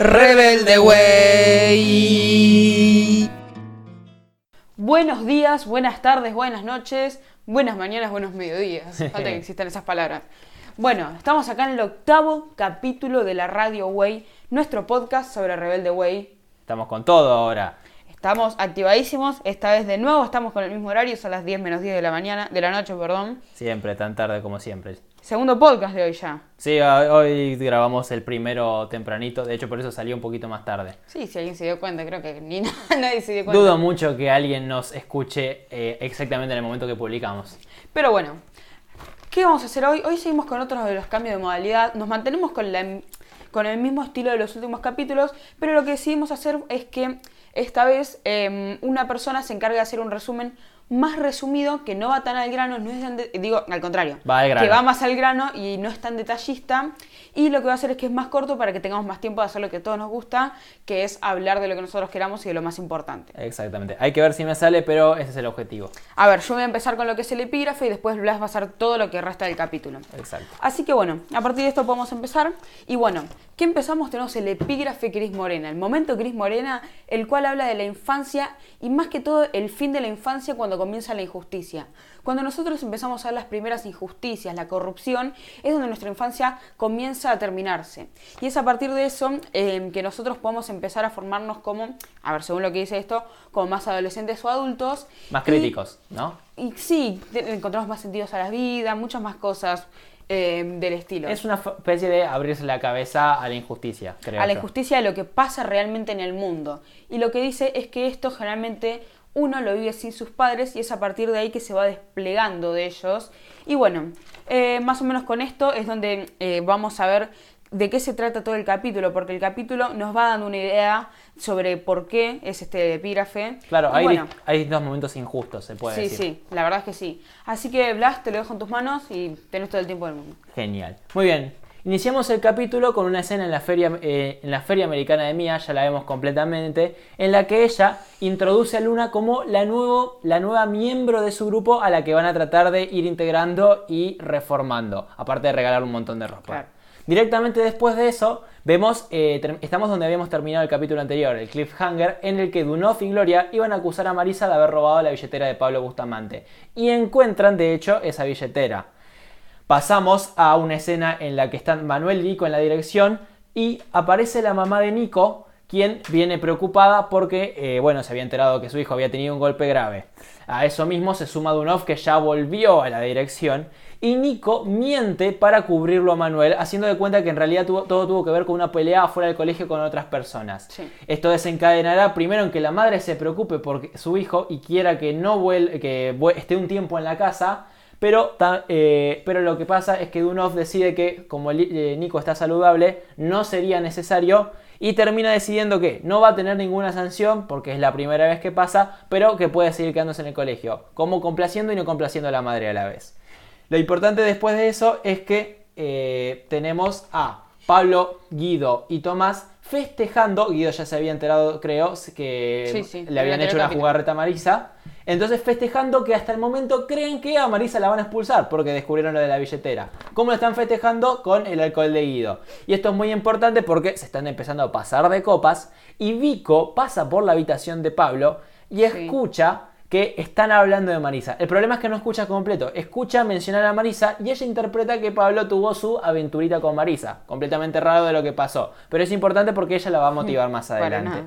Rebelde Way. Buenos días, buenas tardes, buenas noches, buenas mañanas, buenos mediodías. Falta que existan esas palabras. Bueno, estamos acá en el octavo capítulo de la Radio Way, nuestro podcast sobre Rebelde Way. Estamos con todo ahora. Estamos activadísimos, esta vez de nuevo estamos con el mismo horario, son las 10 menos 10 de la mañana, de la noche, perdón. Siempre, tan tarde como siempre. Segundo podcast de hoy ya. Sí, hoy grabamos el primero tempranito, de hecho por eso salió un poquito más tarde. Sí, si alguien se dio cuenta, creo que ni nadie se dio cuenta. Dudo mucho que alguien nos escuche eh, exactamente en el momento que publicamos. Pero bueno, ¿qué vamos a hacer hoy? Hoy seguimos con otros de los cambios de modalidad, nos mantenemos con, la, con el mismo estilo de los últimos capítulos, pero lo que decidimos hacer es que esta vez em, una persona se encarga de hacer un resumen más resumido, que no va tan al grano, no es digo, al contrario, va que va más al grano y no es tan detallista. Y lo que va a hacer es que es más corto para que tengamos más tiempo de hacer lo que a todos nos gusta, que es hablar de lo que nosotros queramos y de lo más importante. Exactamente. Hay que ver si me sale, pero ese es el objetivo. A ver, yo voy a empezar con lo que es el epígrafe y después Blas va a hacer todo lo que resta del capítulo. Exacto. Así que bueno, a partir de esto podemos empezar. Y bueno, ¿qué empezamos? Tenemos el epígrafe Cris Morena, el momento Cris Morena, el cual habla de la infancia y más que todo el fin de la infancia cuando comienza la injusticia. Cuando nosotros empezamos a ver las primeras injusticias, la corrupción, es donde nuestra infancia comienza a terminarse. Y es a partir de eso em, que nosotros podemos empezar a formarnos como, a ver, según lo que dice esto, como más adolescentes o adultos. Más críticos, ¿no? Y sí, encontramos más sentidos a la vida, muchas más cosas. Em, del estilo. Es una especie de abrirse la cabeza a la injusticia, creo. A la injusticia de lo que pasa realmente en el mundo. Y lo que dice es que esto generalmente uno lo vive sin sus padres y es a partir de ahí que se va desplegando de ellos. Y bueno, eh, más o menos con esto es donde eh, vamos a ver de qué se trata todo el capítulo, porque el capítulo nos va dando una idea sobre por qué es este epígrafe. Claro, hay, hay, dos momentos injustos, se puede decir. Sí, sí, la verdad es que sí. Así que, Blas, te lo dejo en tus manos y tenés todo el tiempo del mundo. Genial. Muy bien, Iniciamos el capítulo con una escena en la, feria, eh, en la Feria Americana de Mia, ya la vemos completamente, en la que ella introduce a Luna como la, nuevo, la nueva miembro de su grupo a la que van a tratar de ir integrando y reformando, aparte de regalar un montón de ropa. Directamente después de eso, vemos, eh, estamos donde habíamos terminado el capítulo anterior, el cliffhanger, en el que Dunov y Gloria iban a acusar a Marisa de haber robado la billetera de Pablo Bustamante. Y encuentran, de hecho, esa billetera. Pasamos a una escena en la que están Manuel y Nico en la dirección y aparece la mamá de Nico, quien viene preocupada porque, eh, bueno, se había enterado que su hijo había tenido un golpe grave. A eso mismo se suma Dunov que ya volvió a la dirección y Nico miente para cubrirlo a Manuel, haciendo de cuenta que en realidad todo tuvo que ver con una pelea afuera del colegio con otras personas. Esto desencadenará primero en que la madre se preocupe por su hijo y quiera que no que esté un tiempo en la casa pero, eh, pero lo que pasa es que Dunov decide que como eh, Nico está saludable, no sería necesario y termina decidiendo que no va a tener ninguna sanción porque es la primera vez que pasa, pero que puede seguir quedándose en el colegio, como complaciendo y no complaciendo a la madre a la vez. Lo importante después de eso es que eh, tenemos a Pablo, Guido y Tomás festejando, Guido ya se había enterado, creo, que le habían hecho una jugarreta a Marisa. Entonces festejando que hasta el momento creen que a Marisa la van a expulsar porque descubrieron lo de la billetera. ¿Cómo lo están festejando? Con el alcohol de Guido. Y esto es muy importante porque se están empezando a pasar de copas y Vico pasa por la habitación de Pablo y escucha que están hablando de Marisa. El problema es que no escucha completo, escucha mencionar a Marisa y ella interpreta que Pablo tuvo su aventurita con Marisa. Completamente raro de lo que pasó, pero es importante porque ella la va a motivar más adelante.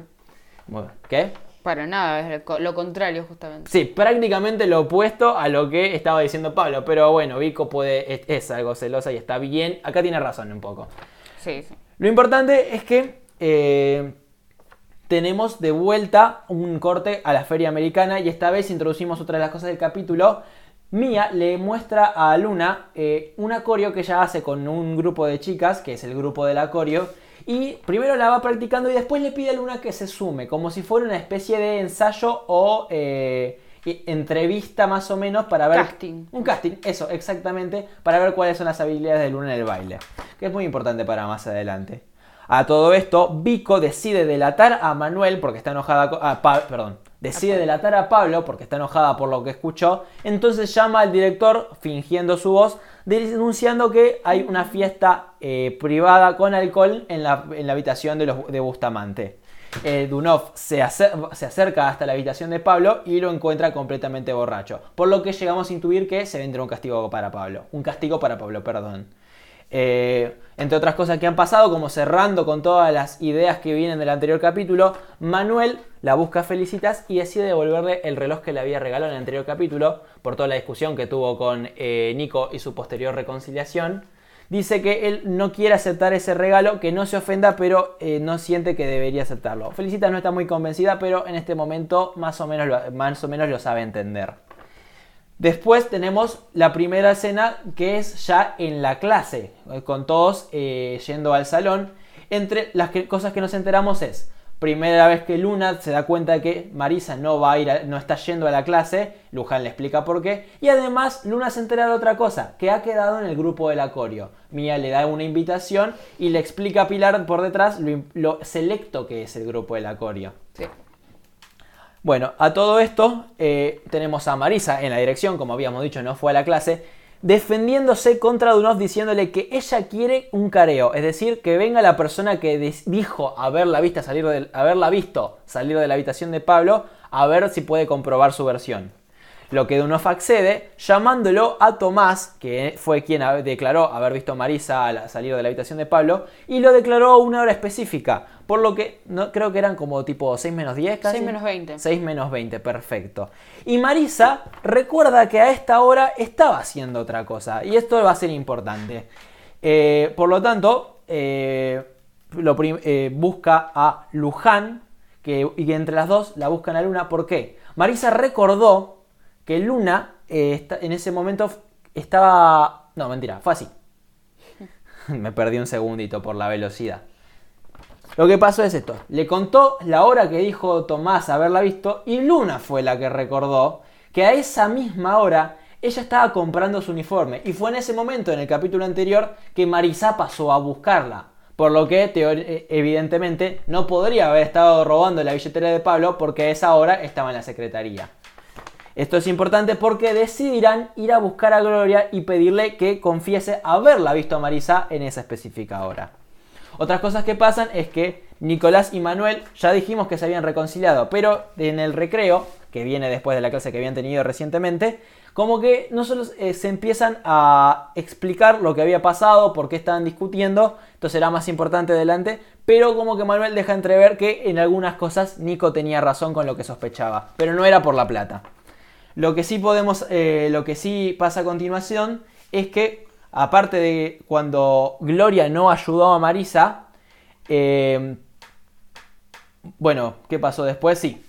¿Qué? Para nada, es lo contrario justamente. Sí, prácticamente lo opuesto a lo que estaba diciendo Pablo, pero bueno, Vico puede, es, algo celosa y está bien. Acá tiene razón un poco. Sí, sí. Lo importante es que eh, tenemos de vuelta un corte a la feria americana y esta vez introducimos otra de las cosas del capítulo. Mia le muestra a Luna eh, un acorio que ella hace con un grupo de chicas, que es el grupo del acorio, y primero la va practicando y después le pide a Luna que se sume, como si fuera una especie de ensayo o eh, entrevista más o menos para ver... Casting. Un casting, eso, exactamente, para ver cuáles son las habilidades de Luna en el baile, que es muy importante para más adelante. A todo esto, Vico decide delatar a Manuel porque está enojada con. Ah, perdón. decide delatar a Pablo porque está enojada por lo que escuchó, entonces llama al director fingiendo su voz, denunciando que hay una fiesta eh, privada con alcohol en la, habitación de, los, de Bustamante. Eh, Dunov se, se, acerca hasta la habitación de Pablo y lo encuentra completamente borracho, por lo que llegamos a intuir que se vendrá un castigo para Pablo, un castigo para Pablo, perdón. Eh, entre otras cosas que han pasado, como cerrando con todas las ideas que vienen del anterior capítulo, Manuel la busca Felicitas y decide devolverle el reloj que le había regalado en el anterior capítulo, por toda la discusión que tuvo con eh, Nico y su posterior reconciliación. Dice que él no quiere aceptar ese regalo, que no se ofenda, pero eh, no siente que debería aceptarlo. Felicitas no está muy convencida, pero en este momento más o menos más o menos lo sabe entender. Después tenemos la primera escena que es ya en la clase, eh, con todos eh, yendo al salón. Entre las cosas que nos enteramos es, primera vez que Luna se da cuenta de que Marisa no va a ir, no está yendo a la clase, Luján le explica por qué, y además Luna se entera de otra cosa, que ha quedado en el grupo del acorio. Mía le da una invitación y le explica a Pilar por detrás lo, lo selecto que es el grupo del acorio. Sí. Bueno, a todo esto eh, tenemos a Marisa en la dirección, como habíamos dicho, no fue a la clase, defendiéndose contra Dunov diciéndole que ella quiere un careo, es decir, que venga la persona que dijo haberla, salir haberla visto salir de la habitación de Pablo a ver si puede comprobar su versión. Lo que Dunov accede llamándolo a Tomás, que fue quien declaró haber visto a Marisa salir de la habitación de Pablo, y lo declaró a una hora específica, por lo que no, creo que eran como tipo 6 menos 10 casi. 6 menos 20. 6 menos 20, perfecto. Y Marisa recuerda que a esta hora estaba haciendo otra cosa, y esto va a ser importante. Eh, por lo tanto, eh, eh, busca a Luján, que, y entre las dos la buscan a Luna. ¿Por qué? Marisa recordó que Luna eh, en ese momento estaba... No, mentira, fue así. Me perdí un segundito por la velocidad. Lo que pasó es esto. Le contó la hora que dijo Tomás haberla visto y Luna fue la que recordó que a esa misma hora ella estaba comprando su uniforme. Y fue en ese momento, en el capítulo anterior, que Marisa pasó a buscarla. Por lo que, eh, evidentemente, no podría haber estado robando la billetera de Pablo porque a esa hora estaba en la secretaría. Esto es importante porque decidirán ir a buscar a Gloria y pedirle que confiese haberla visto a Marisa en esa específica hora. Otras cosas que pasan es que Nicolás y Manuel ya dijimos que se habían reconciliado, pero en el recreo, que viene después de la clase que habían tenido recientemente, como que no solo eh, se empiezan a explicar lo que había pasado, por qué estaban discutiendo, entonces era más importante adelante, pero como que Manuel deja entrever que en algunas cosas Nico tenía razón con lo que sospechaba, pero no era por la plata. Lo que sí podemos, eh, lo que sí pasa a continuación es que, aparte de cuando Gloria no ayudó a Marisa, eh, bueno, ¿qué pasó después? Sí.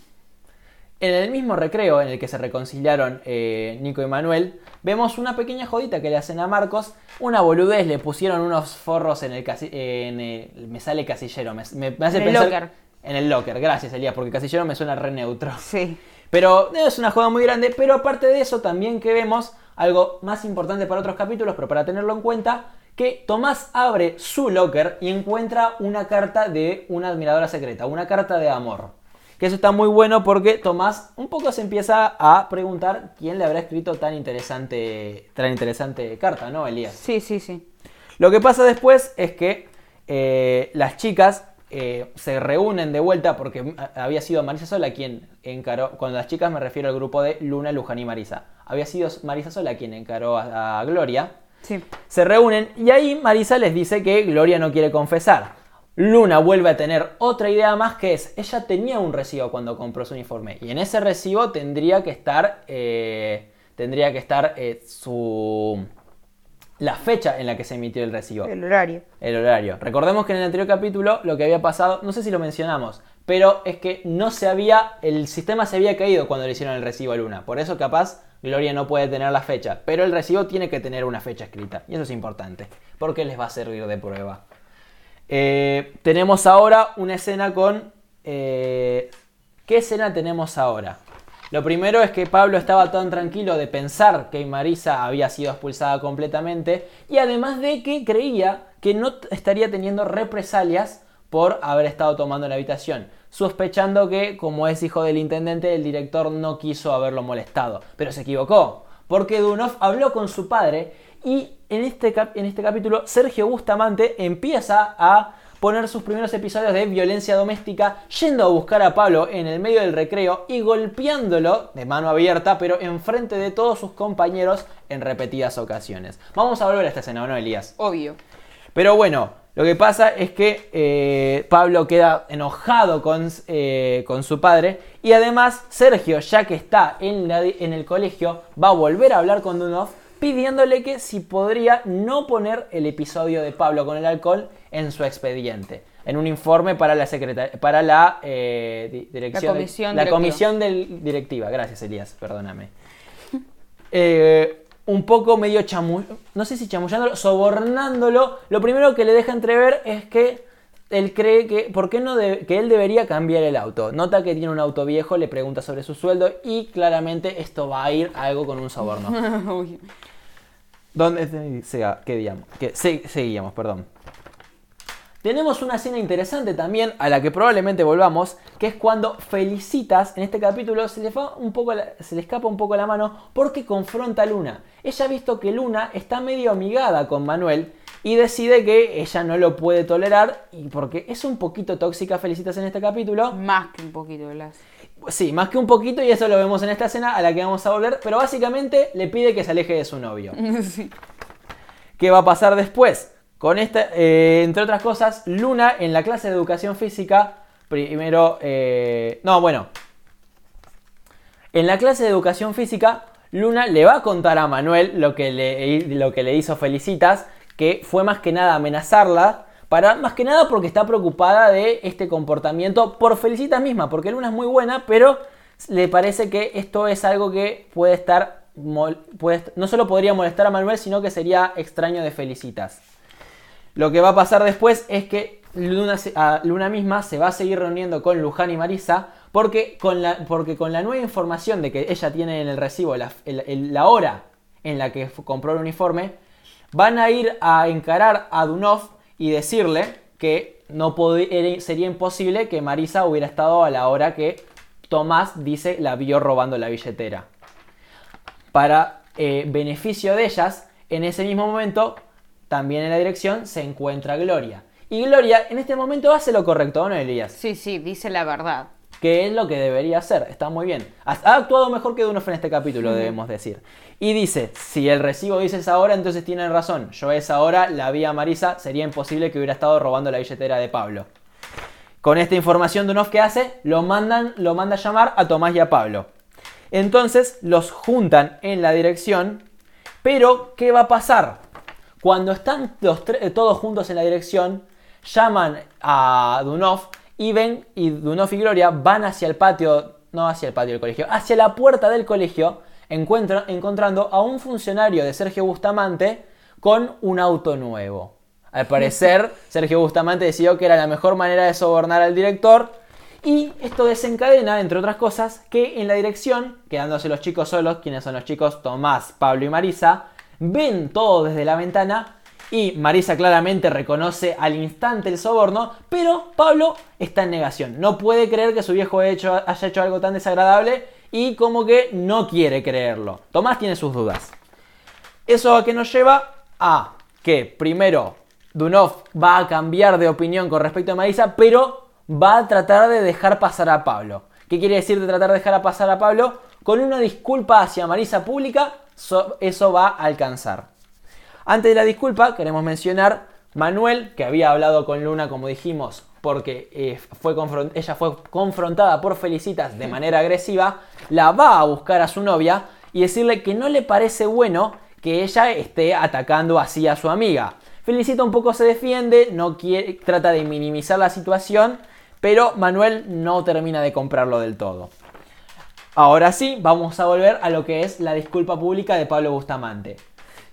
En el mismo recreo en el que se reconciliaron eh, Nico y Manuel, vemos una pequeña jodita que le hacen a Marcos. Una boludez, le pusieron unos forros en el, en me sale casillero, me, hace en el locker. En el locker, gracias Elías, porque casillero me suena re neutro. Sí. Pero es una joda muy grande, pero aparte de eso también que vemos algo más importante para otros capítulos, pero para tenerlo en cuenta, que Tomás abre su locker y encuentra una carta de una admiradora secreta, una carta de amor. Que eso está muy bueno porque Tomás un poco se empieza a preguntar quién le habrá escrito tan interesante, tan interesante carta, ¿no, Elías? Sí, sí, sí. Lo que pasa después es que eh, las chicas eh, se reúnen de vuelta porque había sido Marisa Sola quien encaró, cuando las chicas me refiero al grupo de Luna, Luján y Marisa, había sido Marisa Sola quien encaró a, Gloria. Se reúnen y ahí Marisa les dice que Gloria no quiere confesar. Luna vuelve a tener otra idea más que es, ella tenía un recibo cuando compró su uniforme y en ese recibo tendría que estar, eh, tendría que estar eh, su la fecha en la que se emitió el recibo. El horario. El horario. Recordemos que en el anterior capítulo lo que había pasado, no sé si lo mencionamos, pero es que no se había, el sistema se había caído cuando le hicieron el recibo a Luna. Por eso capaz Gloria no puede tener la fecha, pero el recibo tiene que tener una fecha escrita. Y eso es importante, porque les va a servir de prueba. Eh, tenemos ahora una escena con... Eh, ¿Qué escena tenemos ahora? Lo primero es que Pablo estaba tan tranquilo de pensar que Marisa había sido expulsada completamente y además de que creía que no estaría teniendo represalias por haber estado tomando la habitación. sospechando que, como es hijo del intendente, el director no quiso haberlo molestado. Pero se equivocó, porque Dunov habló con su padre y en este, en este capítulo Sergio Bustamante empieza a poner sus primeros episodios de violencia doméstica yendo a buscar a Pablo en el medio del recreo y golpeándolo de mano abierta, pero enfrente de todos sus compañeros en repetidas ocasiones. Vamos a volver a esta escena, ¿no, Elías? Obvio. Pero bueno, lo que pasa es que eh, Pablo queda enojado con, eh, con, su padre y además Sergio, ya que está en, en, el colegio, va a volver a hablar con Dunov pidiéndole que si podría no poner el episodio de Pablo con el alcohol en su expediente, en un informe para la para la eh, dirección, la comisión, la comisión del directiva. Gracias, Elías, perdóname. Eh, un poco medio chamu... no sé si chamullándolo, sobornándolo, lo primero que le deja entrever es que él cree que, ¿por qué no que él debería cambiar el auto? Nota que tiene un auto viejo, le pregunta sobre su sueldo y claramente esto va a ir a algo con un soborno. ¿Dónde qué digamos? Que, seguíamos, perdón. Tenemos una escena interesante también a la que probablemente volvamos, que es cuando Felicitas, en este capítulo, se le, un poco se le escapa un poco la mano porque confronta a Luna. Ella ha visto que Luna está medio amigada con Manuel y decide que ella no lo puede tolerar y porque es un poquito tóxica Felicitas en este capítulo. Más que un poquito, Blas. Sí, más que un poquito y eso lo vemos en esta escena a la que vamos a volver, pero básicamente le pide que se aleje de su novio. sí. ¿Qué va a pasar después? Con esta, eh, entre otras cosas, Luna en la clase de educación física, primero, eh, no, bueno, en la clase de educación física, Luna le va a contar a Manuel lo que le, lo que le hizo Felicitas, que fue más que nada amenazarla, para, más que nada porque está preocupada de este comportamiento por Felicitas misma, porque Luna es muy buena, pero le parece que esto es algo que puede estar, no solo podría molestar a Manuel, sino que sería extraño de Felicitas. Lo que va a pasar después es que Luna, misma se va a seguir reuniendo con Luján y Marisa porque con, la, porque con la nueva información de que ella tiene en el recibo la, la hora en la que compró el uniforme, van a ir a encarar a Dunov y decirle que no sería imposible que Marisa hubiera estado a la hora que Tomás dice la vio robando la billetera. Para eh, beneficio de ellas, en ese mismo momento también en la dirección se encuentra Gloria. Y Gloria en este momento hace lo correcto, ¿no, Elías? Sí, sí, dice la verdad. Que es lo que debería hacer, está muy bien. Ha actuado mejor que Dunoff en este capítulo, debemos decir. Y dice, si el recibo dice esa hora, entonces tienen razón. Yo esa hora la vi a Marisa, sería imposible que hubiera estado robando la billetera de Pablo. Con esta información Dunoff que hace, lo, mandan, lo manda a llamar a Tomás y a Pablo. Entonces los juntan en la dirección, pero ¿qué va a pasar? Cuando están eh, todos juntos en la dirección, llaman a Dunov y ven, y Dunov y Gloria van hacia el patio, no hacia el patio del colegio, hacia la puerta del colegio, encontrando a un funcionario de Sergio Bustamante con un auto nuevo. Al parecer, Sergio Bustamante decidió que era la mejor manera de sobornar al director. Y esto desencadena, entre otras cosas, que en la dirección, quedándose los chicos solos, quienes son los chicos Tomás, Pablo y Marisa, ven todo desde la ventana y Marisa claramente reconoce al instante el soborno, pero Pablo está en negación. No puede creer que su viejo haya hecho algo tan desagradable y como que no quiere creerlo. Tomás tiene sus dudas. Eso a que nos lleva a que primero Dunov va a cambiar de opinión con respecto a Marisa, pero va a tratar de dejar pasar a Pablo. ¿Qué quiere decir de tratar de dejar pasar a Pablo? Con una disculpa hacia Marisa pública eso va a alcanzar. Antes de la disculpa, queremos mencionar Manuel, que había hablado con Luna, como dijimos, porque eh, fue ella fue confrontada por Felicitas de manera agresiva, la va a buscar a su novia y decirle que no le parece bueno que ella esté atacando así a su amiga. Felicita un poco se defiende, no quiere, trata de minimizar la situación, pero Manuel no termina de comprarlo del todo. Ahora sí, vamos a volver a lo que es la disculpa pública de Pablo Bustamante.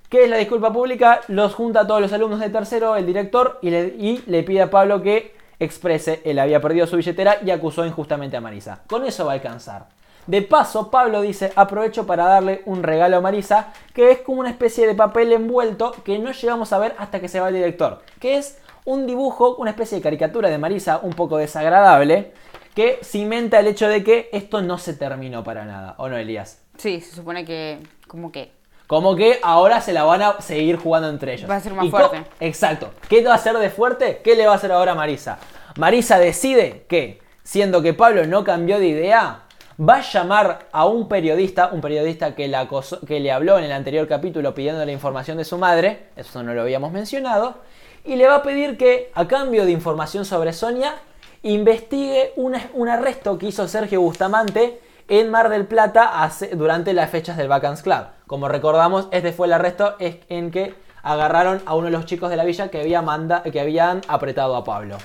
¿Qué es la disculpa pública? Los junta a todos los alumnos de tercero, el director, y le, pide a Pablo que exprese, él había perdido su billetera y acusó injustamente a Marisa. Con eso va a alcanzar. De paso, Pablo dice, aprovecho para darle un regalo a Marisa, que es como una especie de papel envuelto que no llegamos a ver hasta que se va el director, que es un dibujo, una especie de caricatura de Marisa un poco desagradable, que cimenta el hecho de que esto no se terminó para nada, ¿o no, Elías? Sí, se supone que. como que. Como que ahora se la van a seguir jugando entre ellos. Va a ser más ¿Y co- fuerte. Exacto. ¿Qué va a hacer de fuerte? ¿Qué le va a hacer ahora a Marisa? Marisa decide que, siendo que Pablo no cambió de idea, va a llamar a un periodista, un periodista que, la acosó- que le habló en el anterior capítulo pidiendo la información de su madre, eso no lo habíamos mencionado, y le va a pedir que, a cambio de información sobre Sonia, investigue un, un arresto que hizo Sergio Bustamante en Mar del Plata hace- durante las fechas del Bacans Club. Como recordamos, este fue el arresto es- en que agarraron a uno de los chicos de la villa que, había manda- que habían apretado a Pablo.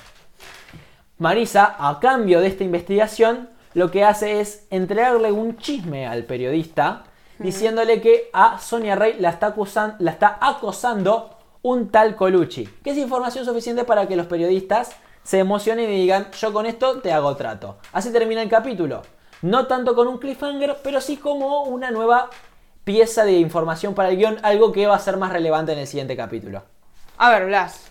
Marisa, a cambio de esta investigación, lo que hace es entregarle un chisme al periodista diciéndole que a Sonia Rey la está, acusan- la está acosando un tal Colucci, que es información suficiente para que los periodistas se emocionen y digan, yo con esto te hago trato. Así termina el capítulo. No tanto con un cliffhanger, pero sí como una nueva pieza de información para el guion, algo que va a ser más relevante en el siguiente capítulo. A ver, Blas.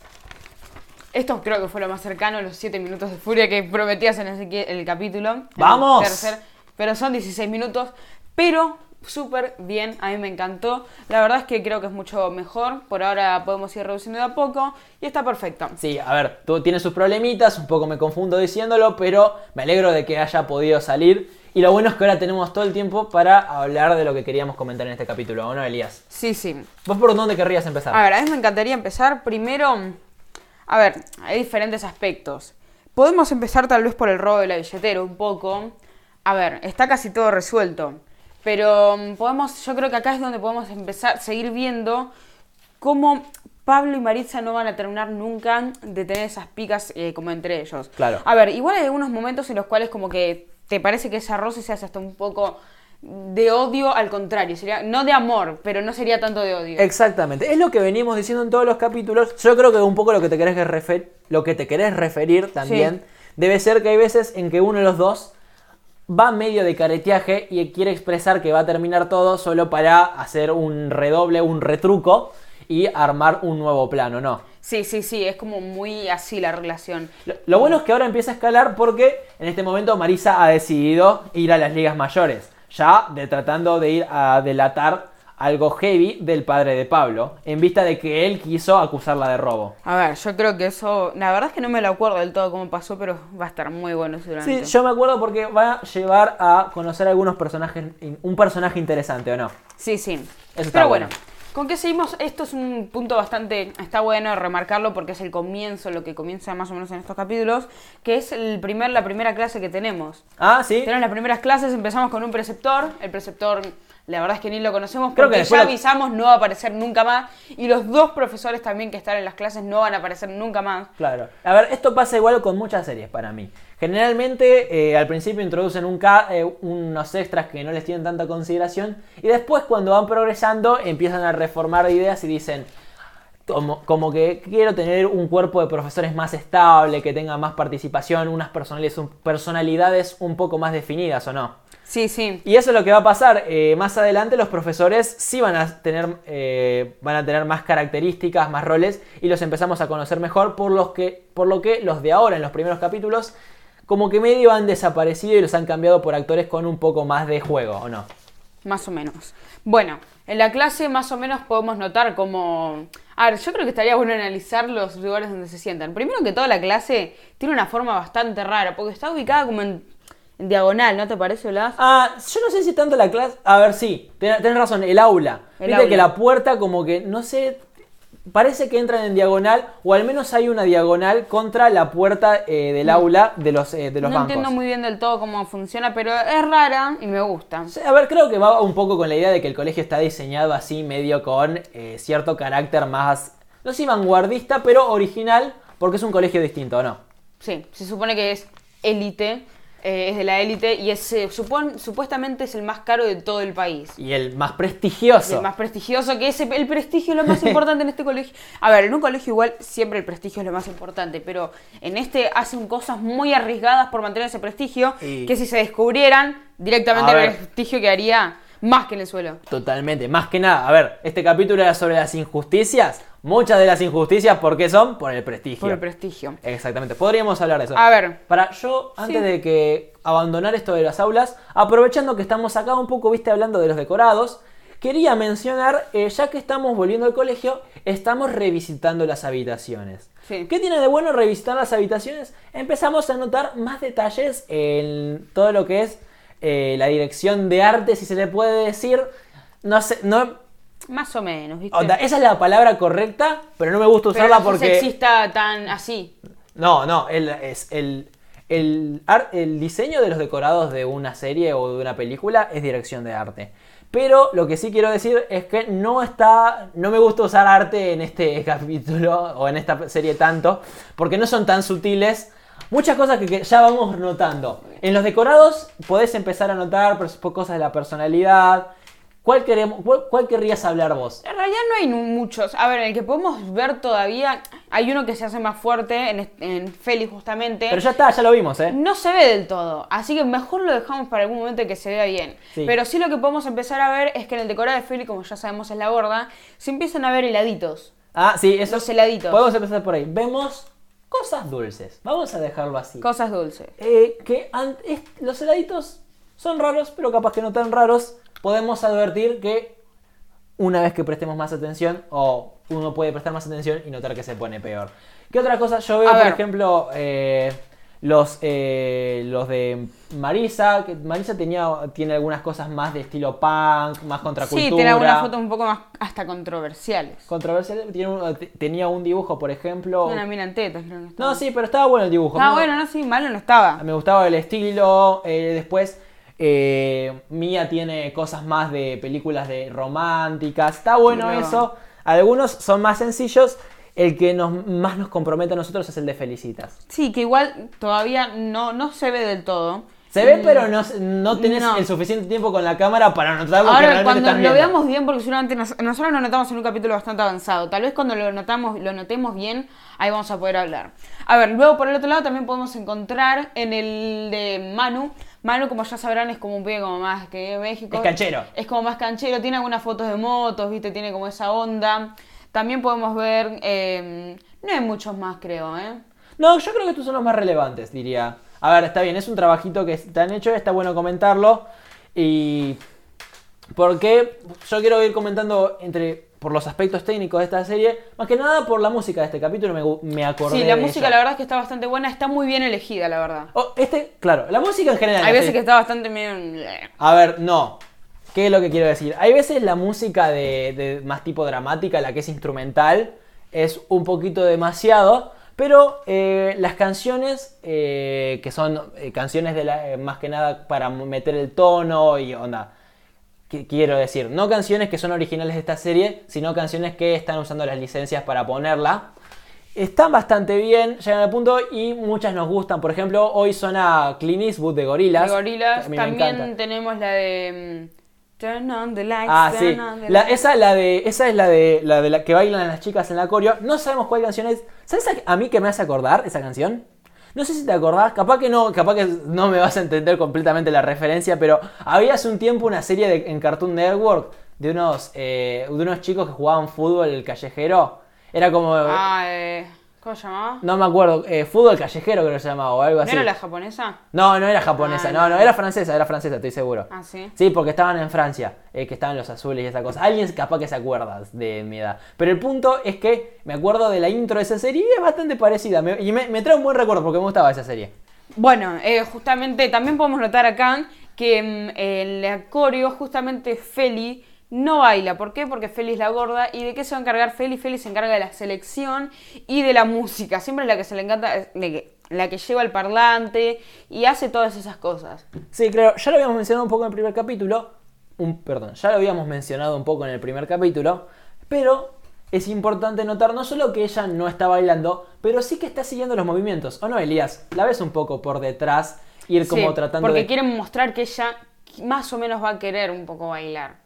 Esto creo que fue lo más cercano a los 7 minutos de furia que prometías en ese, el capítulo. en el ¡Vamos! tercer- pero son 16 minutos. Pero súper bien, a mí me encantó. La verdad es que creo que es mucho mejor. Por ahora podemos ir reduciendo de a poco. Y está perfecto. Sí, a ver, tú tienes sus problemitas, un poco me confundo diciéndolo, pero me alegro de que haya podido salir. Y lo bueno es que ahora tenemos todo el tiempo para hablar de lo que queríamos comentar en este capítulo, ¿o no, Elías? Sí, sí. ¿Vos por dónde querrías empezar? A ver, a mí me encantaría empezar primero. A ver, hay diferentes aspectos. Podemos empezar tal vez por el robo de la billetera un poco. A ver, está casi todo resuelto. Pero mm, podemos, yo creo que acá es donde podemos empezar, seguir viendo cómo Pablo y Maritza no van a terminar nunca de tener esas picas eh, como entre ellos. Claro. A ver, igual hay algunos momentos en los cuales como que te parece que ese roce se hace hasta un poco de odio al contrario. Sería, no de amor, pero no sería tanto de odio. Exactamente, es lo que venimos diciendo en todos los capítulos. Yo creo que un poco lo que te querés, que refer- lo que te querés referir también debe ser que hay veces en que uno de los dos va medio de careteaje y quiere expresar que va a terminar todo solo para hacer un redoble, un retruco y armar un nuevo plano, ¿no? Sí, sí, sí, es como muy así la relación. Lo, lo bueno es que ahora empieza a escalar porque en este momento Marisa ha decidido ir a las ligas mayores, ya de tratando de ir a delatar algo heavy del padre de Pablo, en vista de que él quiso acusarla de robo. A ver, yo creo que eso, la verdad es que no me lo acuerdo del todo cómo pasó, pero va a estar muy bueno seguramente. Sí, yo me acuerdo porque va a llevar a conocer algunos personajes, un personaje interesante, ¿o no? Sí, sí. está Pero bueno. bueno, ¿con qué seguimos? Esto es un punto bastante, está bueno remarcarlo porque es el comienzo, lo que comienza más o menos en estos capítulos, que es el primer, la primera clase que tenemos. Ah, sí. Tenemos las primeras clases, empezamos con un preceptor, el preceptor... La verdad es que ni lo conocemos Creo porque que después ya avisamos no va a aparecer nunca más y los dos profesores también que están en las clases no van a aparecer nunca más. Claro. A ver, esto pasa igual con muchas series para mí. Generalmente eh, al principio introducen un eh, unos extras que no les tienen tanta consideración y después cuando van progresando empiezan a reformar ideas y dicen como, como que quiero tener un cuerpo de profesores más estable, que tenga más participación, unas personalidades, un- personalidades un poco más definidas o no. Sí, sí. Y eso es lo que va a pasar. eh, más adelante los profesores sí van a tener, eh, van a tener más características, más roles y los empezamos a conocer mejor por, los que, por lo que los de ahora en los primeros capítulos como que medio han desaparecido y los han cambiado por actores con un poco más de juego, ¿o no? Más o menos. Bueno, en la clase más o menos podemos notar como... A ver, yo creo que estaría bueno analizar los lugares donde se sientan. Primero que toda la clase tiene una forma bastante rara, porque está ubicada como en, en diagonal, ¿no te parece, Blas? Ah, yo no sé si tanto la clase... A ver, sí, ten- tenés razón, el aula. El Viste aula. que la puerta como que, no sé, parece que entran en diagonal o al menos hay una diagonal contra la puerta eh, del aula de los, eh, de los no bancos. entiendo muy bien del todo cómo funciona, pero es rara y me gusta. Sí, A ver, creo que va un poco con la idea de que el colegio está diseñado así, medio con eh, cierto carácter más, no sé vanguardista, pero original, porque es un colegio distinto, ¿o no? Sí, se supone que es élite, eh, es de la élite y es, eh, supon- supuestamente es el más caro de todo el país. Y el más Y prestigioso. el más prestigioso, que ese, el prestigio es lo más importante en este colegio. A ver, en un colegio igual siempre el prestigio es lo más importante, pero en este hacen cosas muy arriesgadas por mantener ese prestigio, Y- que si se descubrieran, directamente el prestigio quedaría Más que en el suelo. Totalmente. Más que nada, a ver, este capítulo era sobre las injusticias. Muchas de las injusticias, ¿por qué son? Por el prestigio. Por el prestigio. Exactamente. Podríamos hablar de eso. A ver. Para yo, antes de que abandonar esto de las aulas, aprovechando que estamos acá un poco, viste, hablando de los decorados, quería mencionar, eh, ya que estamos volviendo al colegio, estamos revisitando las habitaciones. Sí. ¿Qué tiene de bueno revisitar las habitaciones? Empezamos a notar más detalles en todo lo que es eh, la dirección de arte, si se le puede decir. No sé, no, Más o menos, ¿viste? onda, esa es la palabra correcta, pero no me gusta Pero usarla no porque... sexista tan así. No, no, el, es el, el diseño de los decorados de una serie o de una película es dirección de arte. Pero lo que sí quiero decir es que no está. No me gusta usar arte en este capítulo o en esta serie tanto. Porque no son tan sutiles. Muchas cosas que, que ya vamos notando. En los decorados podés empezar a notar cosas de la personalidad. ¿Cuál, queremos, cuál, cuál querrías hablar vos? En realidad no hay muchos. A ver, el que podemos ver todavía, hay uno que se hace más fuerte en, en Feli justamente. Pero ya está, ya lo vimos, ¿eh? No se ve del todo, así que mejor lo dejamos para algún momento que se vea bien. Sí. Pero sí lo que podemos empezar a ver es que en el decorado de Feli, como ya sabemos es la gorda, se empiezan a ver heladitos. Ah, sí, eso. Los heladitos. Podemos empezar por ahí. Vemos cosas dulces. Vamos a dejarlo así. Cosas dulces. Eh, que los heladitos son raros, pero capaz que no tan raros. Podemos advertir que una vez que prestemos más atención, o uno puede prestar más atención y notar que se pone peor. ¿Qué otra cosa? Yo veo, A por ver. ejemplo, eh, los, eh, los de Marisa. Que Marisa tenía, tiene algunas cosas más de estilo punk, más contracultura. Sí, tiene algunas fotos un poco más hasta controversiales. Controversial. Tiene un- tenía un dibujo, por ejemplo. Una mina en tetas, creo que estaba. No, sí, pero estaba bueno el dibujo. Ah, bueno, no, sí, malo no estaba. Me gustaba el estilo. eh, después, eh, Mía tiene cosas más de películas de románticas. Está bueno eso. Algunos son más sencillos. El que nos, más nos compromete a nosotros es el de Felicitas. Sí, que igual todavía no, no se ve del todo. Se ve, pero no, no tenés No. el suficiente tiempo con la cámara para notar lo que Ahora, realmente cuando estás lo veamos bien, porque seguramente nos- nosotros lo notamos en un capítulo bastante avanzado. Tal vez cuando lo notamos, lo notemos bien, ahí vamos a poder hablar. A ver, luego por el otro lado también podemos encontrar en el de Manu. Manu, como ya sabrán, es como un pibe como más que México. Es canchero. Es como más canchero, tiene algunas fotos de motos, viste, tiene como esa onda. También podemos ver, eh, no hay muchos más creo, ¿eh? No, yo creo que estos son los más relevantes, diría. A ver, está bien, es un trabajito que te han hecho, está bueno comentarlo. Y. Porque yo quiero ir comentando entre por los aspectos técnicos de esta serie, más que nada por la música de este capítulo, me, me acordé. Sí, la de música ella. la verdad es que está bastante buena, está muy bien elegida, la verdad. Oh, este, claro, la música en general. Hay veces que está bastante bien... A ver, no. ¿Qué es lo que quiero decir? Hay veces la música de, de más tipo dramática, la que es instrumental, es un poquito demasiado. Pero eh, las canciones, eh, que son eh, canciones de la- más que nada para meter el tono y onda. ¿Qué quiero decir? No canciones que son originales de esta serie, sino canciones que están usando las licencias para ponerla. Están bastante bien, llegan al punto y muchas nos gustan. Por ejemplo, hoy suena Clint Eastwood de Gorillaz. De gorilas. que También tenemos la de. Turn on the lights. Ah, turn sí. on the La- lights. esa, la de, esa es la de, la de la que bailan las chicas en la coreo. No sabemos cuál canción es. ¿Sabes a, a mí que me hace acordar esa canción? No sé si te acordás, capaz que no, capaz que no me vas a entender completamente la referencia, pero había hace un tiempo una serie de- en Cartoon Network de unos, eh, de unos chicos que jugaban fútbol callejero. Era como... Ah, eh, ¿Cómo se llamaba? No me acuerdo, eh, fútbol callejero creo que se llamaba o algo ¿No así. era la japonesa? No, no era japonesa, Ah, no, no, no. era francesa, era francesa, estoy seguro. Ah, sí. Sí, porque estaban en Francia, eh, que estaban los azules y esa cosa. Alguien capaz que se acuerda de mi edad. Pero el punto es que me acuerdo de la intro de esa serie y es bastante parecida. me- y me, me trae un buen recuerdo porque me gustaba esa serie. Bueno, eh, justamente también podemos notar acá que mm, en la coreo justamente Feli no baila. ¿Por qué? Porque Feli es la gorda. ¿Y de qué se va a encargar Feli? Feli se encarga de la selección y de la música. Siempre es la que se le encanta, es la que, lleva el parlante y hace todas esas cosas. Sí, claro, ya lo habíamos mencionado un poco en el primer capítulo. Un, perdón, ya lo habíamos mencionado un poco en el primer capítulo. Pero es importante notar no solo que ella no está bailando, pero sí que está siguiendo los movimientos. ¿O no, Elías? La ves un poco por detrás, ir como Sí, tratando porque de... quieren mostrar que ella más o menos va a querer un poco bailar.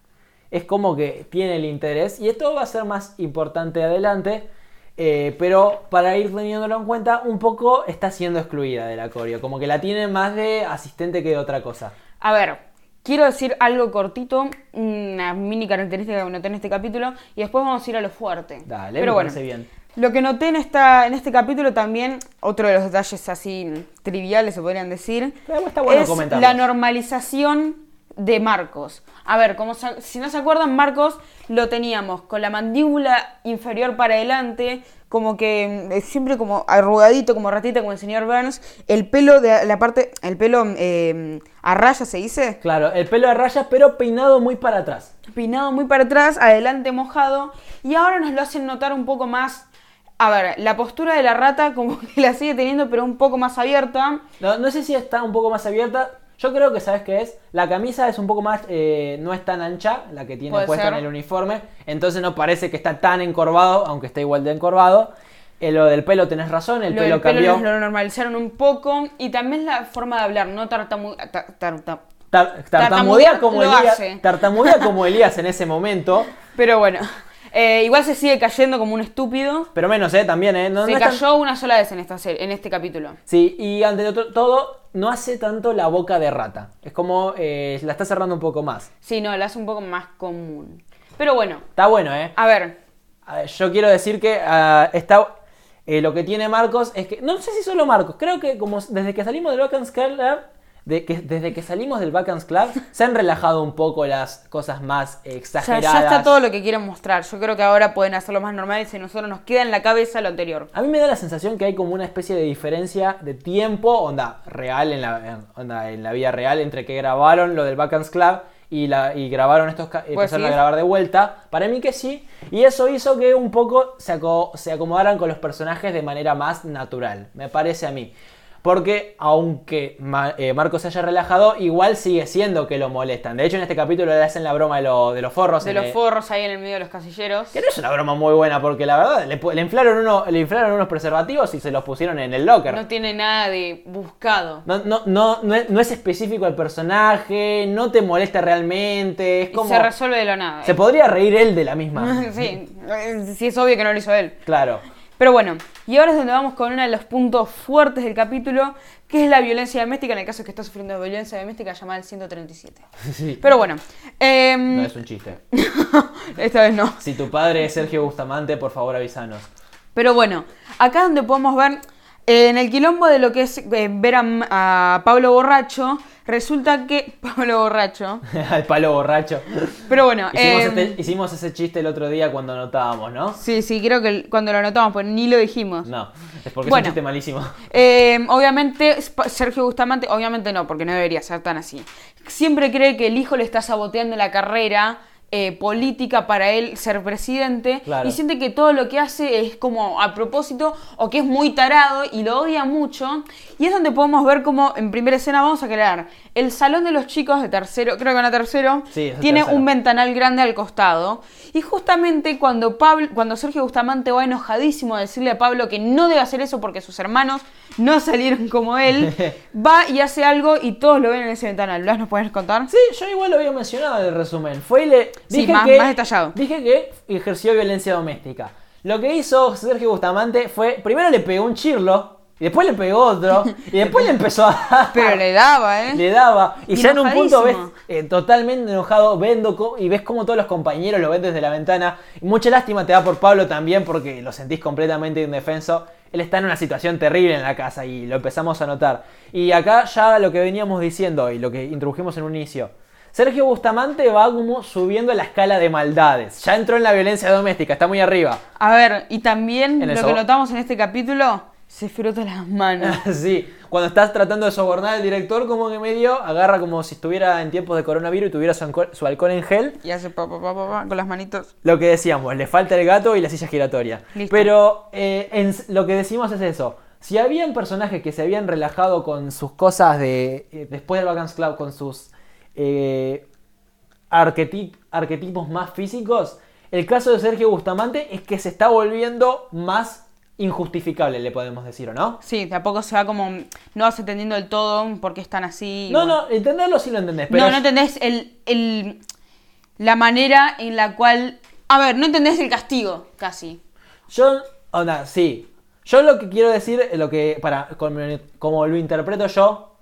Es como que tiene el interés y esto va a ser más importante adelante, eh, pero para ir teniéndolo en cuenta, un poco está siendo excluida de la coreo, como que la tiene más de asistente que de otra cosa. A ver, quiero decir algo cortito, una mini característica que noté en este capítulo, y después vamos a ir a lo fuerte. Dale, Pero me bueno, bien. lo que noté en, esta, en este capítulo también, otro de los detalles así triviales se podrían decir, Pero está bueno es la normalización de Marcos. A ver, como si no se acuerdan, Marcos lo teníamos con la mandíbula inferior para adelante, como que mm, siempre como arrugadito, como ratita, como el señor Burns. El pelo de la parte, el pelo eh, a raya se dice, Claro, el pelo de rayas, pero peinado muy para atrás. peinado muy para atrás, adelante mojado, y ahora nos lo hacen notar un poco más. A ver, la postura de la rata como que la sigue teniendo, pero un poco más abierta. No, no sé si está un poco más abierta. Yo creo que sabes qué es. La camisa es un poco más, eh, no es tan ancha, la que tiene puesta ser. en el uniforme. Entonces no parece que está tan encorvado, aunque está igual de encorvado. Eh, lo del pelo tenés razón, el lo pelo del cambió. lo normalizaron un poco. Y también la forma de hablar, no tartamu... ta- tar- ta- Tar- tartamudea Tartamudear como Elías. Tartamudea como Elías en ese momento. Pero bueno, eh, igual se sigue cayendo como un estúpido. Pero menos, ¿eh? También, ¿eh? No, se no es tan- cayó una sola vez en, esta serie, en este capítulo. Sí, y ante to- todo, no hace tanto la boca de rata. Es como eh, la está cerrando un poco más. Sí, no, la hace un poco más común. Pero bueno, Está bueno, ¿eh? a ver, A ver, Yo quiero decir que ah, está, eh, lo que tiene Marcos es que, no sé si solo Marcos, creo que como desde que salimos del Vacans Club, de que, desde que salimos del Vacans Club, se han relajado un poco las cosas más o sea, exageradas. ya está todo lo que quieren mostrar. Yo creo que ahora pueden hacerlo más normal y si nosotros nos queda en la cabeza lo anterior. A mí me da la sensación que hay como una especie de diferencia de tiempo, onda real, en la, onda, en la vida real, entre que grabaron lo del Vacans Club y, la, y grabaron estos, ca- empezaron a grabar de vuelta. Para mí que sí. Y eso hizo que un poco se, aco- se acomodaran con los personajes de manera más natural, me parece a mí. Porque aunque Ma- eh, Marcos se haya relajado, igual sigue siendo que lo molestan. De hecho, en este capítulo le hacen la broma de, lo- de los forros. De los el- forros ahí en el medio de los casilleros. que no es una broma muy buena, porque la verdad le, inflaron, uno, le inflaron unos preservativos y se los pusieron en el locker. No tiene nada de buscado. No, no, no, no, es, no es específico el personaje, no te molesta realmente, es Y como... se resuelve de la nada. se podría reír él de la misma. sí, eh, sí, es obvio que no lo hizo él. Claro. Pero bueno, y ahora es donde vamos con uno de los puntos fuertes del capítulo, que es la violencia doméstica, en el caso que está sufriendo violencia doméstica llamada el 137. Sí. Pero bueno, em, No es un chiste. esta vez no. Si tu padre es Sergio Bustamante, por favor avísanos. Pero bueno, acá donde podemos ver, en el quilombo de lo que es eh, ver a, a Pablo Borracho, resulta que... Pablo Borracho. Al palo borracho. Pero bueno, Hicimos, em, este- hicimos ese chiste el otro día cuando anotábamos, ¿no? sí, sí, creo que cuando lo anotamos, pues ni lo dijimos. No, es porque Bueno. es un chiste malísimo. Eh, obviamente, Sergio Bustamante, obviamente no, porque no debería ser tan así. Siempre cree que el hijo le está saboteando la carrera eh, política para él ser presidente Claro. y siente que todo lo que hace es como a propósito o que es muy tarado y lo odia mucho. Y es donde podemos ver como en primera escena vamos a crear el salón de los chicos de tercero, creo que van a tercero, Sí, tiene tercero. un ventanal grande al costado. Y justamente cuando, Pablo, cuando Sergio Bustamante va enojadísimo a decirle a Pablo que no debe hacer eso porque sus hermanos no salieron como él, va y hace algo y todos lo ven en ese ventanal. ¿Blas nos puedes contar? Sí, yo igual lo había mencionado en el resumen. Fue y le. Sí, Dije más- que, más detallado. Dije que ejerció violencia doméstica. Lo que hizo Sergio Bustamante fue. Primero le pegó un chirlo. Y después le pegó otro. y después le empezó a. Pero le daba, ¿eh? Le daba. Y, Y ya en un punto ves eh, totalmente enojado, vendo y ves como todos los compañeros lo ven desde la ventana. Y mucha lástima te da por Pablo también porque lo sentís completamente indefenso. Él está en una situación terrible en la casa y lo empezamos a notar. Y acá ya lo que veníamos diciendo y lo que introdujimos en un inicio. Sergio Bustamante va como subiendo la escala de maldades. Ya entró en la violencia doméstica, está muy arriba. A ver, y también lo que notamos en este capítulo, se frota las manos. Sí, cuando estás tratando de sobornar al director, como que medio agarra como si estuviera en tiempos de coronavirus y tuviera su alcohol, su alcohol en gel. Y hace pa, pa, pa, pa, pa, con las manitos. Lo que decíamos, le falta el gato y la silla giratoria. Listo. Pero eh, en- lo que decimos es eso. Si habían personajes que se habían relajado con sus cosas de. eh, después del Vacance Club, con sus eh, arquetip- arquetipos más físicos, el caso de Sergio Bustamante es que se está volviendo más injustificable, le podemos decir, ¿o no? Sí, de a poco se va como. No vas entendiendo del todo por qué están así. No, bueno. no, entenderlo sí lo entendés, pero. no, no entendés el, el- la manera en la cual. A ver, no entendés el castigo, casi. Yo, onda, sí. Yo lo que quiero decir, lo que, para, como, como lo interpreto yo,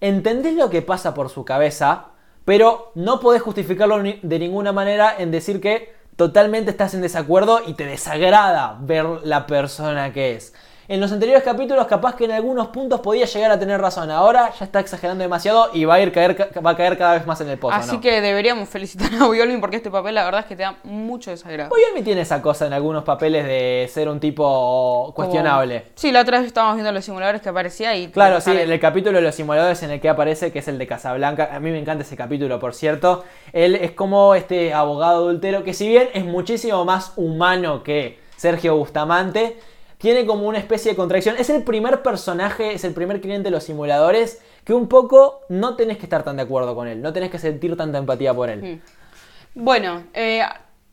entendés lo que pasa por su cabeza, pero no podés justificarlo de ninguna manera en decir que totalmente estás en desacuerdo y te desagrada ver la persona que es. En los anteriores capítulos capaz que en algunos puntos podía llegar a tener razón, ahora ya está exagerando demasiado y va a, ir caer, ca- va a caer cada vez más en el pozo. Así ¿no? que deberíamos felicitar a Wyolmin porque este papel la verdad es que te da mucho desagrado. Oyami tiene esa cosa en algunos papeles de ser un tipo cuestionable. Como- Sí, la otra vez estábamos viendo los simuladores que aparecía y... Claro, sí, en el capítulo de los simuladores en el que aparece, que es el de Casablanca, a mí me encanta ese capítulo, por cierto. Él es como este abogado adultero, que si bien es muchísimo más humano que Sergio Bustamante, tiene como una especie de contradicción. Es el primer personaje, es el primer cliente de los simuladores que un poco no tenés que estar tan de acuerdo con él, no tenés que sentir tanta empatía por él. Bueno, eh,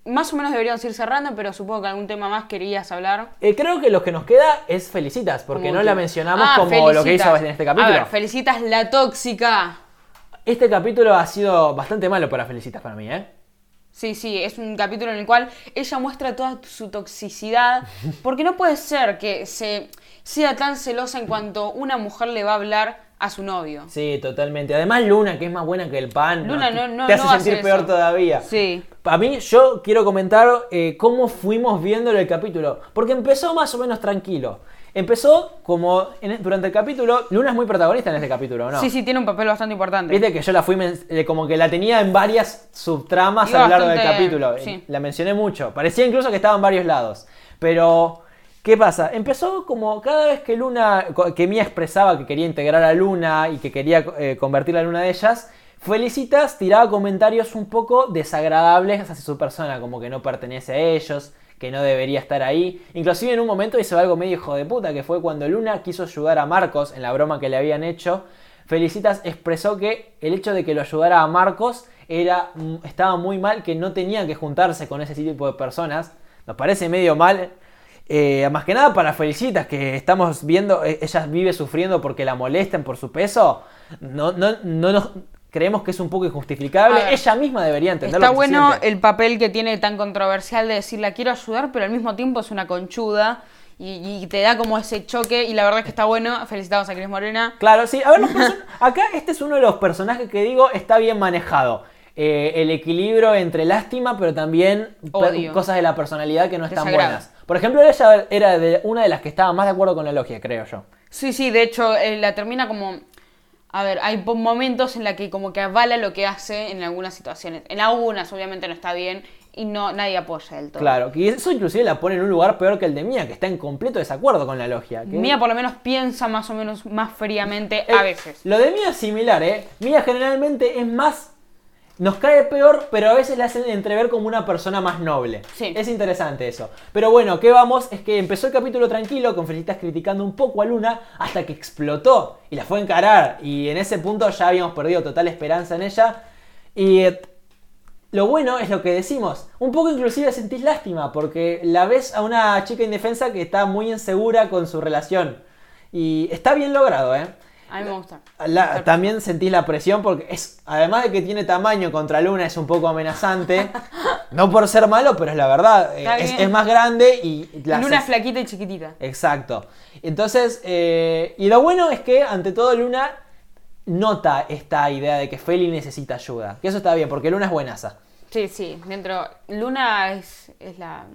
más o menos deberíamos ir cerrando, pero supongo que algún tema más querías hablar. Eh, creo que lo que nos queda es Felicitas, porque Como no que- la mencionamos Ah, como lo que hizo en este capítulo. A ver, Felicitas la tóxica. Este capítulo ha sido bastante malo para Felicitas para mí, ¿eh? Sí, sí, es un capítulo en el cual ella muestra toda su toxicidad, porque no puede ser que se sea tan celosa en cuanto una mujer le va a hablar a su novio. Sí, totalmente. Además, Luna, que es más buena que el pan, Luna no- no- te hace no hace sentir peor eso. todavía. Sí. A mí, yo quiero comentar eh, cómo fuimos viendo el capítulo. Porque empezó más o menos tranquilo. Empezó como en- durante el capítulo. Luna es muy protagonista en este capítulo, ¿o ¿no? Sí, sí, tiene un papel bastante importante. Viste que yo la fui men- eh, como que la tenía en varias subtramas Iba a lo largo del bastante- capítulo. Eh, sí. La mencioné mucho. Parecía incluso que estaba en varios lados. Pero, ¿qué pasa? Empezó como cada vez que Luna, co- que Mía expresaba que quería integrar a Luna y que quería eh, convertirla en una de ellas, Felicitas tiraba comentarios un poco desagradables hacia su persona, como que no pertenece a ellos, que no debería estar ahí. Inclusive en un momento hizo algo medio hijo de puta, que fue cuando Luna quiso ayudar a Marcos en la broma que le habían hecho. Felicitas expresó que el hecho de que lo ayudara a Marcos era, estaba muy mal, que no tenía que juntarse con ese tipo de personas. Nos parece medio mal. eh, más que nada para Felicitas, que estamos viendo, eh, ella vive sufriendo porque la molesten por su peso. No, no, no nos creemos que es un poco injustificable. Ver. ella misma debería entender Está lo que bueno el papel que tiene tan controversial de decir la quiero ayudar, pero al mismo tiempo es una conchuda y, y te da como ese choque y la verdad es que está bueno. Felicitamos a Cris Morena. Claro, sí. A ver, los acá este es uno de los personajes que digo está bien manejado. Eh, el equilibrio entre lástima, pero también Odio. cosas de la personalidad que no están Desagrado. buenas. Por ejemplo, ella era de una de las que estaba más de acuerdo con la logia, creo yo. Sí, sí, de hecho eh, la termina como... A ver, hay momentos en la que como que avala lo que hace en algunas situaciones. En algunas obviamente no está bien y no nadie apoya del todo. Claro, que eso inclusive la pone en un lugar peor que el de Mía, que está en completo desacuerdo con la logia. que- Mía por lo menos piensa más o menos más fríamente Eh, a veces. Lo de Mía es similar, ¿eh? Mía generalmente es más. Nos cae peor, pero a veces le hacen entrever como una persona más noble. Sí. Es interesante eso. Pero bueno, ¿qué vamos? Es que empezó el capítulo tranquilo, con Felicitas criticando un poco a Luna, hasta que explotó y la fue a encarar. Y en ese punto ya habíamos perdido total esperanza en ella. Y eh, lo bueno es lo que decimos. Un poco inclusive sentís lástima, porque la ves a una chica indefensa que está muy insegura con su relación. Y está bien logrado, ¿eh? A mí me gusta. La- también sentís la presión porque es, además de que tiene tamaño contra Luna, es un poco amenazante. no por ser malo, pero es la verdad. Es, más grande y la Luna es flaquita y chiquitita. Exacto. Entonces, eh, y lo bueno es que ante todo Luna nota esta idea de que Feli necesita ayuda. Que eso está bien, porque Luna es buenaza. Sí, sí, dentro... Luna es, es la...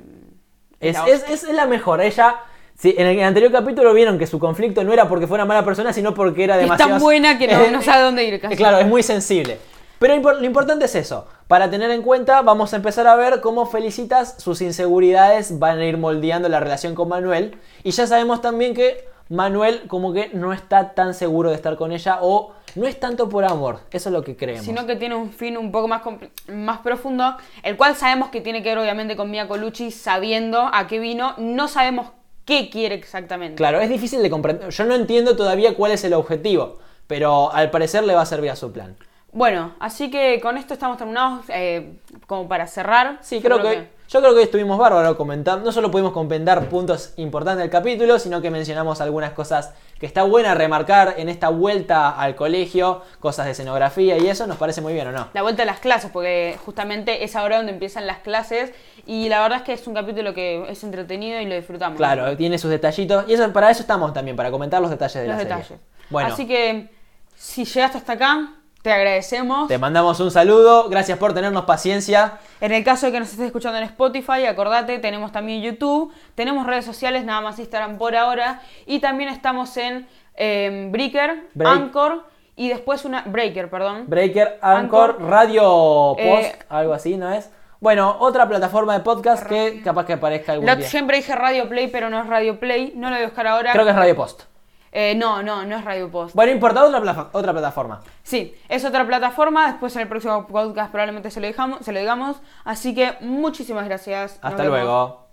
Es, la es- es la mejor. Ella. Sí, en el anterior capítulo vieron que su conflicto no era porque fuera mala persona, sino porque era Es demasiado. tan buena que no, no sabe dónde ir casi. Claro, es muy sensible. Pero lo importante es eso. Para tener en cuenta, vamos a empezar a ver cómo Felicitas, sus inseguridades van a ir moldeando la relación con Manuel. Y ya sabemos también que Manuel como que no está tan seguro de estar con ella o no es tanto por amor. Eso es lo que creemos. Sino que tiene un fin un poco más, más profundo, el cual sabemos que tiene que ver obviamente con Mia Colucci sabiendo a qué vino, no sabemos qué quiere exactamente. Claro, es difícil de comprender. Yo no entiendo todavía cuál es el objetivo. Pero al parecer le va a servir a su plan. Bueno, así que con esto estamos terminados eh, como para cerrar. Sí, creo que, yo creo que estuvimos bárbaros comentando. No solo pudimos comentar puntos importantes del capítulo, sino que mencionamos algunas cosas que está buena remarcar en esta vuelta al colegio, cosas de escenografía y eso nos parece muy bien, ¿o no? La vuelta a las clases, porque justamente es ahora donde empiezan las clases y la verdad es que es un capítulo que es entretenido y lo disfrutamos. Claro, tiene sus detallitos y eso para eso estamos también, para comentar los detalles de los la detalles. serie. Bueno, Así que si llegaste hasta acá, Te agradecemos. Te mandamos un saludo, gracias por tenernos paciencia. En el caso de que nos estés escuchando en Spotify, acordate, tenemos también YouTube, tenemos redes sociales, nada más Instagram por ahora, y también estamos en eh, Breaker, Break. Anchor y después una Breaker, perdón. Breaker, Anchor, Anchor. Radio Post, Eh, algo así, ¿no es? Bueno, otra plataforma de podcast que capaz que aparezca algún La- día. siempre dije Radio Play, pero no es Radio Play, no lo voy a buscar ahora. Creo que es Radio Post. Eh, no, no, no es Radio Post. Bueno, importa otra, otra plataforma. Sí, es otra plataforma, después en el próximo podcast probablemente se lo, dejamos, se lo digamos, así que muchísimas gracias. Hasta luego.